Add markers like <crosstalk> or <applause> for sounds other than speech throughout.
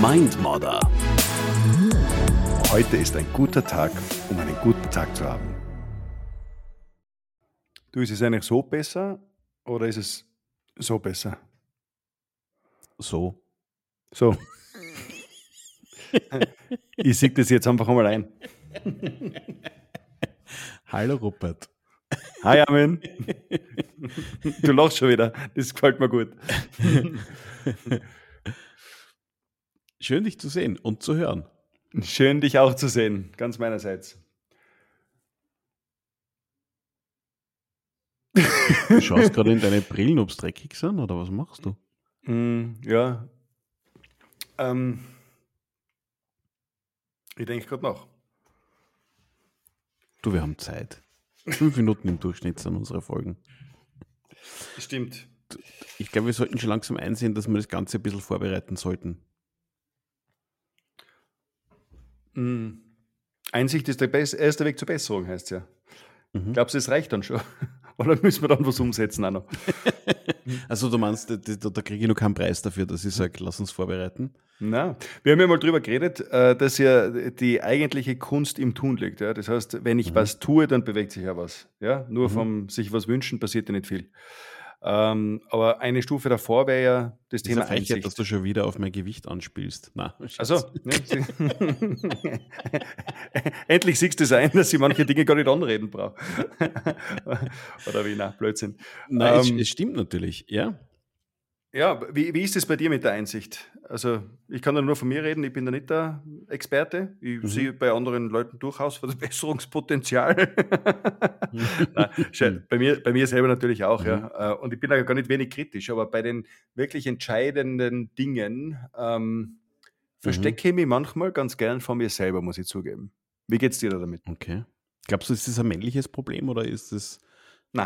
Mindmodder. Heute ist ein guter Tag, um einen guten Tag zu haben. Du, ist es eigentlich so besser oder ist es so besser? So. So. ich sehe das jetzt einfach einmal ein. Hallo Rupert. Hi Armin. Du lachst schon wieder. Das gefällt mir gut. Schön, dich zu sehen und zu hören. Schön, dich auch zu sehen, ganz meinerseits. Du schaust gerade in deine Brillen, ob es dreckig sind oder was machst du? Mm, ja. Ähm, ich denke gerade nach. Du, wir haben Zeit. Fünf Minuten im Durchschnitt sind unsere Folgen. Stimmt. Ich glaube, wir sollten schon langsam einsehen, dass wir das Ganze ein bisschen vorbereiten sollten. Mm. Einsicht ist der erste Weg zur Besserung, heißt ja. Mhm. Glaubst du, es reicht dann schon? <laughs> Oder müssen wir dann was umsetzen auch noch? <laughs> Also du meinst, da, da, da kriege ich noch keinen Preis dafür, dass ich sage, lass uns vorbereiten. Na, wir haben ja mal drüber geredet, äh, dass ja die eigentliche Kunst im Tun liegt. Ja? Das heißt, wenn ich Mhm. was tue, dann bewegt sich ja was. Ja? Nur Mhm. vom sich was wünschen passiert ja nicht viel. Ähm, aber eine Stufe davor wäre ja das Thema Frechheit, Einsicht. dass du schon wieder auf mein Gewicht anspielst. Na, Also, ne? <laughs> endlich siehst du es ein, dass ich manche Dinge gar nicht anreden brauche. <laughs> Oder wie, na, Blödsinn. Nein, es, Ähm, es stimmt natürlich, ja. Ja, wie, wie ist es bei dir mit der Einsicht? Also, ich kann da nur von mir reden, ich bin da nicht der Experte. Ich Mhm. sehe bei anderen Leuten durchaus Verbesserungspotenzial. <laughs> <laughs> Nein, schau, bei, mir, bei mir selber natürlich auch, Mhm. ja. Äh, Und ich bin da gar nicht wenig kritisch, aber bei den wirklich entscheidenden Dingen ähm, Mhm. verstecke ich mich manchmal ganz gern von mir selber, muss ich zugeben. Wie geht's dir da damit? Okay. Glaubst du, ist das ein männliches Problem oder ist es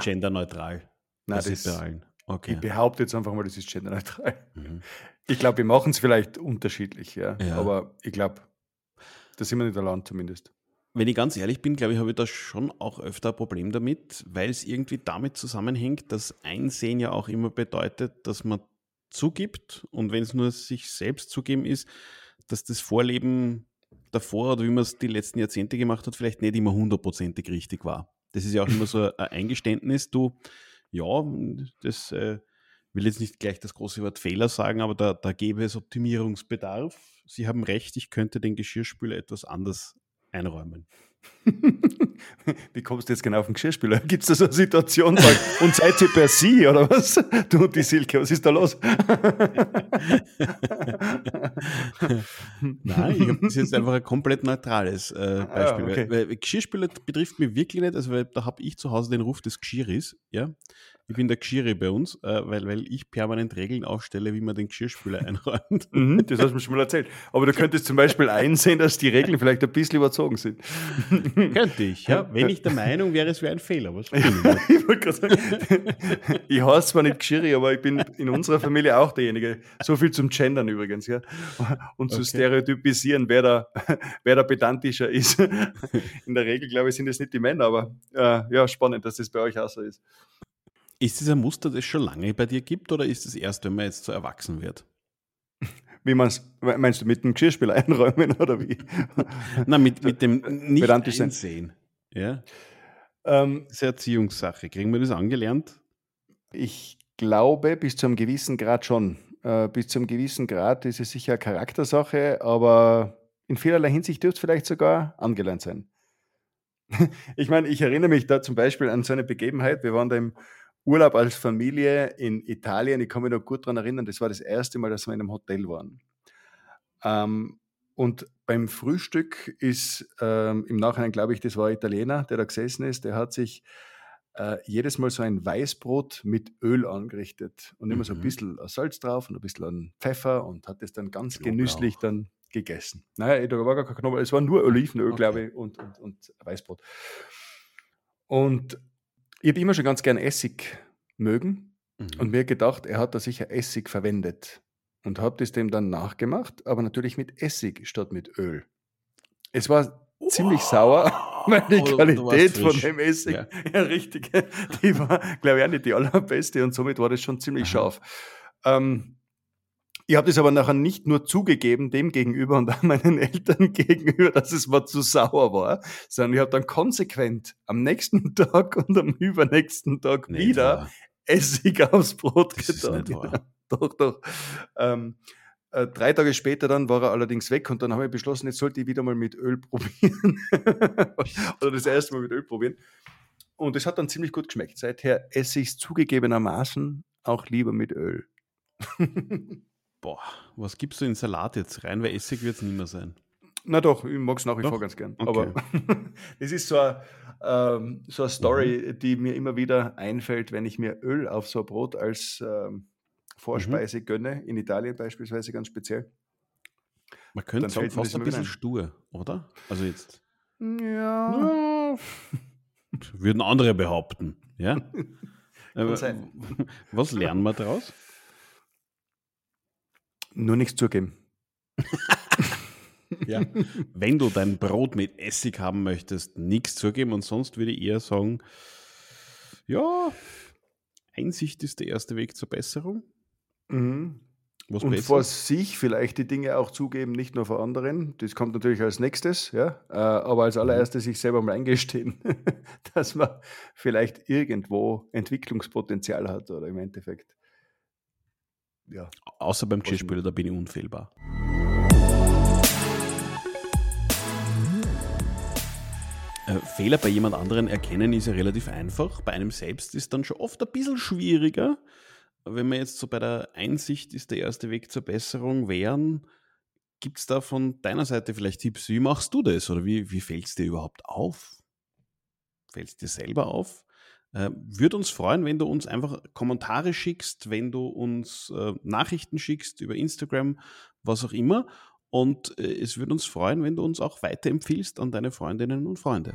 genderneutral? Nein, Das ist bei das, allen. ich Okay. behaupte jetzt einfach mal, das ist genderneutral. Mhm. Ich glaube, wir machen es vielleicht unterschiedlich, ja. Ja. Aber ich glaube, da sind wir nicht allein zumindest. Wenn ich ganz ehrlich bin, glaube ich, habe ich da schon auch öfter ein Problem damit, weil es irgendwie damit zusammenhängt, dass Einsehen ja auch immer bedeutet, dass man zugibt und wenn es nur sich selbst zugeben ist, dass das Vorleben davor oder wie man es die letzten Jahrzehnte gemacht hat, vielleicht nicht immer hundertprozentig richtig war. Das ist ja auch immer so ein Eingeständnis, du, ja, das äh, will jetzt nicht gleich das große Wort Fehler sagen, aber da, da gäbe es Optimierungsbedarf. Sie haben recht, ich könnte den Geschirrspüler etwas anders einräumen. <laughs> Wie kommst du jetzt genau auf den Geschirrspüler? Gibt es da so eine Situation? Und seid ihr per Sie oder was? Du und die Silke, was ist da los? <laughs> Nein, ich habe das jetzt einfach ein komplett neutrales äh, Beispiel. Ah, okay. weil, weil Geschirrspüler betrifft mich wirklich nicht, also weil, da habe ich zu Hause den Ruf des Geschirris, ja. Ich bin der Geschirri bei uns, äh, weil, weil ich permanent Regeln aufstelle, wie man den Geschirrspüler <laughs> einräumt. Mhm, das hast du mir schon mal erzählt. Aber du könntest zum Beispiel einsehen, dass die Regeln vielleicht ein bisschen überzogen sind. <laughs> Könnte ich, ja. Wenn ich der Meinung wäre, es wäre ein Fehler. Was. <laughs> Ich wollte gerade sagen, ich heiße zwar nicht Geschirri, aber ich bin in unserer Familie auch derjenige. So viel zum Gendern übrigens, ja. Und zu Okay. stereotypisieren, wer da, wer da pedantischer ist. In der Regel, glaube ich, sind es nicht die Männer, aber äh, ja, spannend, dass das bei euch auch so ist. Ist das ein Muster, das es schon lange bei dir gibt oder ist es erst, wenn man jetzt so erwachsen wird? Wie man's, meinst du mit dem Geschirrspüler einräumen oder wie? Na, mit, mit dem nicht einsehen. Ja, ähm, das ist eine Erziehungssache. Kriegen wir das angelernt? ich glaube, bis zu einem gewissen Grad schon. Äh, bis zu einem gewissen Grad ist es sicher eine Charaktersache, aber in vielerlei Hinsicht dürfte es vielleicht sogar angelernt sein. <laughs> ich meine, ich erinnere mich da zum Beispiel an so eine Begebenheit. Wir waren da im Urlaub als Familie in Italien. Ich kann mich noch gut daran erinnern, das war das erste Mal, dass wir in einem Hotel waren. Ähm, und beim Frühstück ist ähm, im Nachhinein, glaube ich, das war ein Italiener, der da gesessen ist, der hat sich äh, jedes Mal so ein Weißbrot mit Öl angerichtet und immer so ein Mhm. bisschen Salz drauf und ein bisschen an Pfeffer und hat das dann ganz Knoblauch. genüsslich dann gegessen. Naja, da war gar kein Knoblauch, es war nur Olivenöl, Okay. glaube ich, und, und, und Weißbrot. Und ich habe immer schon ganz gern Essig mögen Mhm. und mir gedacht, er hat da sicher Essig verwendet und habe das dem dann nachgemacht, aber natürlich mit Essig statt mit Öl. Es war ziemlich sauer, <laughs> weil die Oh, Qualität von dem Essig, Ja. <laughs> ja, richtig, die war, glaube ich, auch nicht die allerbeste und somit war das schon ziemlich Aha. scharf. Ähm, Ich habe das aber nachher nicht nur zugegeben dem gegenüber und auch meinen <laughs> Eltern gegenüber, dass es mir zu sauer war, sondern ich habe dann konsequent am nächsten <laughs> Tag und am übernächsten Tag Nicht wieder wahr. Essig <laughs> aufs Brot Das ist getan. nicht wahr. Doch, doch. Ähm, äh, drei Tage später dann war er allerdings weg und dann habe ich beschlossen, jetzt sollte ich wieder mal mit Öl probieren. Oder das erste Mal mit Öl probieren. Und es hat dann ziemlich gut geschmeckt. Seither esse ich es zugegebenermaßen auch lieber mit Öl. Boah, was gibst du in Salat jetzt rein? Weil Essig wird es nicht mehr sein. Na doch, ich mag es nach wie Doch? vor ganz gern. Okay. Aber <laughs> es ist so eine, ähm, so eine Story, die mir immer wieder einfällt, wenn ich mir Öl auf so ein Brot als ähm, Vorspeise gönne, in Italien beispielsweise ganz speziell. Man könnte sagen, fast ein bisschen wieder stur, oder? Also jetzt Ja. würden andere behaupten. Ja? <laughs> Was lernen wir daraus? Nur nichts zugeben. <laughs> Ja. Wenn du dein Brot mit Essig haben möchtest, nichts zugeben und sonst würde ich eher sagen, ja, Einsicht ist der erste Weg zur Besserung. Mhm. Was Und besser? vor sich vielleicht die Dinge auch zugeben, nicht nur vor anderen. Das kommt natürlich als nächstes, ja. Äh, Aber als allererstes sich selber mal eingestehen, <laughs> dass man vielleicht irgendwo Entwicklungspotenzial hat oder im Endeffekt. Ja. Außer beim Geschirrspüler, da bin ich unfehlbar. Äh, Fehler bei jemand anderen erkennen ist ja relativ einfach. Bei einem selbst ist dann schon oft ein bisschen schwieriger. Wenn man jetzt so bei der Einsicht ist der erste Weg zur Besserung wären, gibt es da von deiner Seite vielleicht Tipps? Wie machst du das? Oder wie, wie fällt es dir überhaupt auf? Fällt es dir selber auf? Äh, Würde uns freuen, wenn du uns einfach Kommentare schickst, wenn du uns äh, Nachrichten schickst über Instagram, was auch immer. Und äh, es würde uns freuen, wenn du uns auch weiterempfiehlst an deine Freundinnen und Freunde.